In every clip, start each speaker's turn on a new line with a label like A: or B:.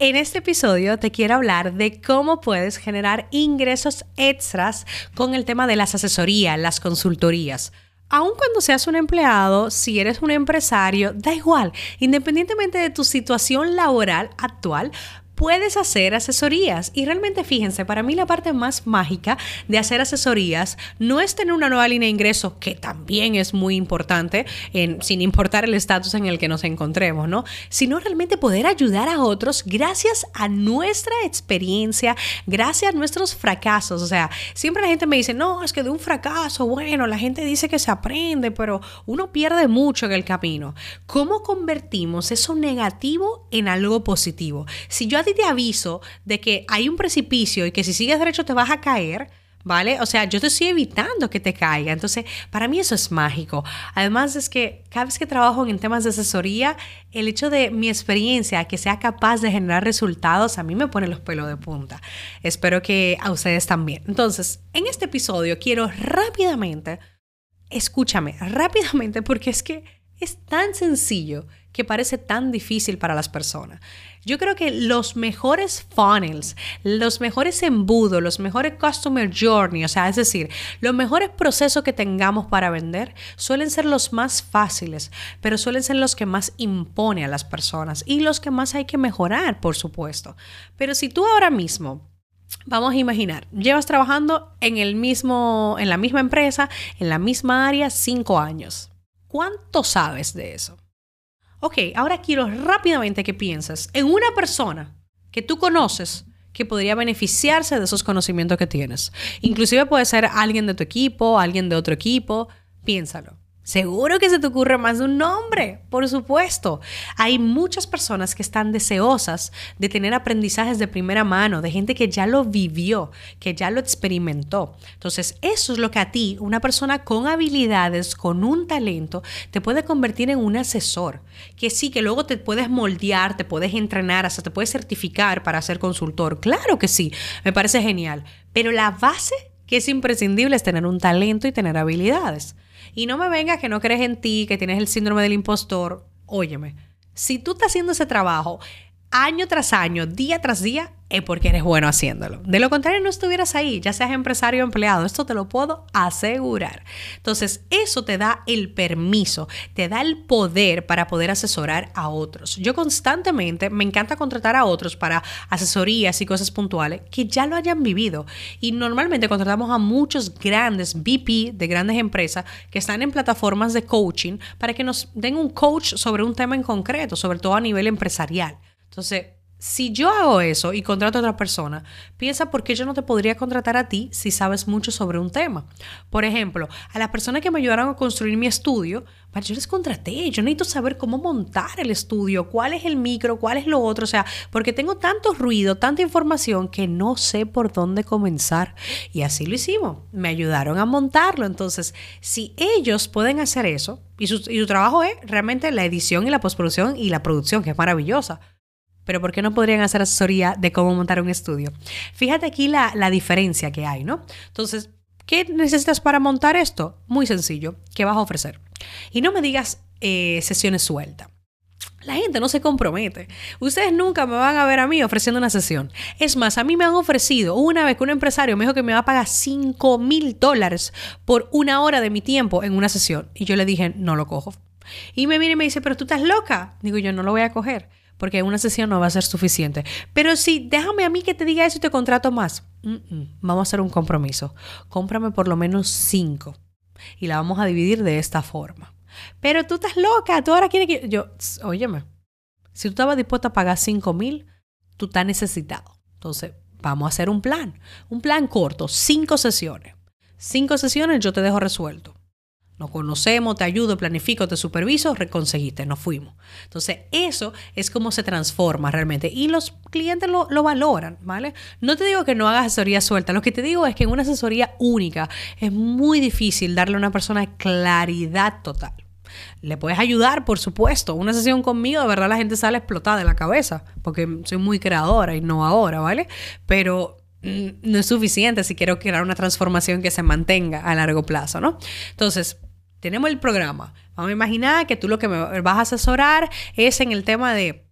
A: En este episodio te quiero hablar de cómo puedes generar ingresos extras con el tema de las asesorías, las consultorías. Aun cuando seas un empleado, si eres un empresario, da igual, independientemente de tu situación laboral actual, puedes hacer asesorías. Y realmente fíjense, para mí la parte más mágica de hacer asesorías no es tener una nueva línea de ingreso, que también es muy importante, en, sin importar el estatus en el que nos encontremos, ¿no? Sino realmente poder ayudar a otros gracias a nuestra experiencia, gracias a nuestros fracasos. O sea, siempre la gente me dice, no, es que de un fracaso, bueno, la gente dice que se aprende, pero uno pierde mucho en el camino. ¿Cómo convertimos eso negativo en algo positivo? Si yo te aviso de que hay un precipicio y que si sigues derecho te vas a caer, ¿vale? O sea, yo te estoy evitando que te caiga. Entonces, para mí eso es mágico. Además es que cada vez que trabajo en temas de asesoría, el hecho de mi experiencia, que sea capaz de generar resultados, a mí me pone los pelos de punta. Espero que a ustedes también. Entonces, en este episodio quiero rápidamente, escúchame, rápidamente, porque es que es tan sencillo que parece tan difícil para las personas. Yo creo que los mejores funnels, los mejores embudos, los mejores customer journey, o sea, es decir, los mejores procesos que tengamos para vender suelen ser los más fáciles, pero suelen ser los que más impone a las personas y los que más hay que mejorar, por supuesto. Pero si tú ahora mismo Vamos a imaginar, llevas trabajando en el mismo, en la misma empresa, en la misma área, cinco años. ¿Cuánto sabes de eso? Ok, ahora quiero rápidamente que pienses en una persona que tú conoces que podría beneficiarse de esos conocimientos que tienes. Inclusive puede ser alguien de tu equipo, alguien de otro equipo. Piénsalo. Seguro que se te ocurre más de un nombre, por supuesto. Hay muchas personas que están deseosas de tener aprendizajes de primera mano, de gente que ya lo vivió, que ya lo experimentó. Entonces, eso es lo que a ti, una persona con habilidades, con un talento, te puede convertir en un asesor. Que sí, que luego te puedes moldear, te puedes entrenar, hasta te puedes certificar para ser consultor. Claro que sí, me parece genial. Pero la base que es imprescindible es tener un talento y tener habilidades. Y no me vengas que no crees en ti, que tienes el síndrome del impostor. Óyeme, si tú estás haciendo ese trabajo año tras año, día tras día, es porque eres bueno haciéndolo. De lo contrario, no estuvieras ahí, ya seas empresario o empleado. Esto te lo puedo asegurar. Entonces, eso te da el permiso, te da el poder para poder asesorar a otros. Yo constantemente me encanta contratar a otros para asesorías y cosas puntuales que ya lo hayan vivido. Y normalmente contratamos a muchos grandes VP de grandes empresas que están en plataformas de coaching para que nos den un coach sobre un tema en concreto, sobre todo a nivel empresarial. Entonces, si yo hago eso y contrato a otra persona, piensa por qué yo no te podría contratar a ti si sabes mucho sobre un tema. Por ejemplo, a las personas que me ayudaron a construir mi estudio, yo les contraté, yo necesito saber cómo montar el estudio, cuál es el micro, cuál es lo otro, o sea, porque tengo tanto ruido, tanta información que no sé por dónde comenzar. Y así lo hicimos, me ayudaron a montarlo. Entonces, si ellos pueden hacer eso, y su, y su trabajo es realmente la edición y la postproducción y la producción, que es maravillosa pero ¿por qué no podrían hacer asesoría de cómo montar un estudio? Fíjate aquí la, diferencia que hay, ¿no? Entonces, ¿qué necesitas para montar esto? Muy sencillo, ¿qué vas a ofrecer? Y no me digas eh, sesiones sueltas. La gente no se compromete. Ustedes nunca me van a ver a mí ofreciendo una sesión. Es más, a mí me han ofrecido una vez que un empresario me dijo que me va a pagar 5 mil dólares por una hora de mi tiempo en una sesión. Y yo le dije, no lo cojo. Y me viene y me dice, pero tú estás loca. Digo, yo no lo voy a coger porque una sesión no va a ser suficiente. Pero si déjame a mí que te diga eso y te contrato más, vamos a hacer un compromiso. Cómprame por lo menos cinco y la vamos a dividir de esta forma. Pero tú estás loca, tú ahora quieres que... Yo, óyeme, si tú estabas dispuesta a pagar cinco mil, tú estás necesitado. Entonces, vamos a hacer un plan. Un plan corto, cinco sesiones. Cinco sesiones yo te dejo resuelto. Nos conocemos, te ayudo, planifico, te superviso, reconseguiste, nos fuimos. Entonces, eso es como se transforma realmente. Y los clientes lo, lo, valoran, ¿vale? No te digo que no hagas asesoría suelta. Lo que te digo es que en una asesoría única es muy difícil darle a una persona claridad total. Le puedes ayudar, por supuesto. Una sesión conmigo, de verdad, la gente sale explotada de la cabeza, porque soy muy creadora, innovadora, ¿vale? Pero mm, no es suficiente si quiero crear una transformación que se mantenga a largo plazo, ¿no? Entonces, tenemos el programa. Vamos a imaginar que tú lo que me vas a asesorar es en el tema de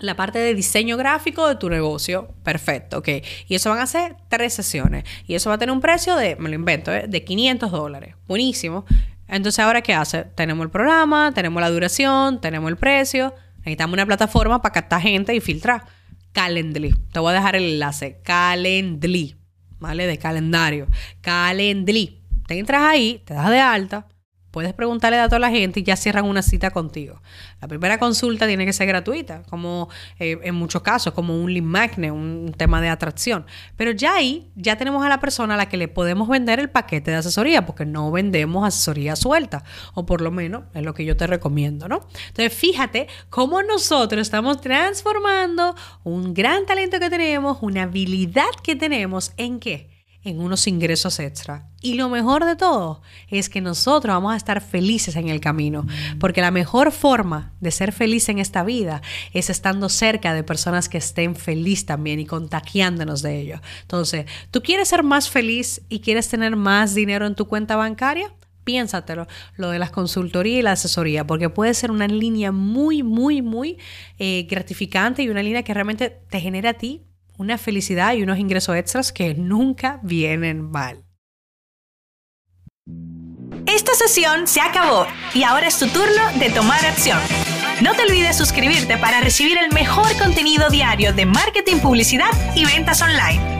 A: la parte de diseño gráfico de tu negocio. Perfecto, ok. Y eso van a ser tres sesiones. Y eso va a tener un precio de, me lo invento, ¿eh? de 500 dólares. Buenísimo. Entonces, ¿ahora qué hace? Tenemos el programa, tenemos la duración, tenemos el precio. Necesitamos una plataforma para captar gente y filtrar. Calendly. Te voy a dejar el enlace. Calendly. ¿Vale? De calendario. Calendly. Te entras ahí, te das de alta Puedes preguntarle datos a la gente y ya cierran una cita contigo. La primera consulta tiene que ser gratuita, como eh, en muchos casos, como un lead magnet, un tema de atracción. Pero ya ahí, ya tenemos a la persona a la que le podemos vender el paquete de asesoría, porque no vendemos asesoría suelta, o por lo menos es lo que yo te recomiendo, ¿no? Entonces, fíjate cómo nosotros estamos transformando un gran talento que tenemos, una habilidad que tenemos, ¿en qué? En unos ingresos extra. Y lo mejor de todo es que nosotros vamos a estar felices en el camino, porque la mejor forma de ser feliz en esta vida es estando cerca de personas que estén felices también y contagiándonos de ello. Entonces, ¿tú quieres ser más feliz y quieres tener más dinero en tu cuenta bancaria? Piénsatelo, lo de las consultorías y la asesoría, porque puede ser una línea muy, muy, muy eh, gratificante y una línea que realmente te genera a ti una felicidad y unos ingresos extras que nunca vienen mal.
B: Esta sesión se acabó y ahora es tu turno de tomar acción. No te olvides suscribirte para recibir el mejor contenido diario de marketing, publicidad y ventas online.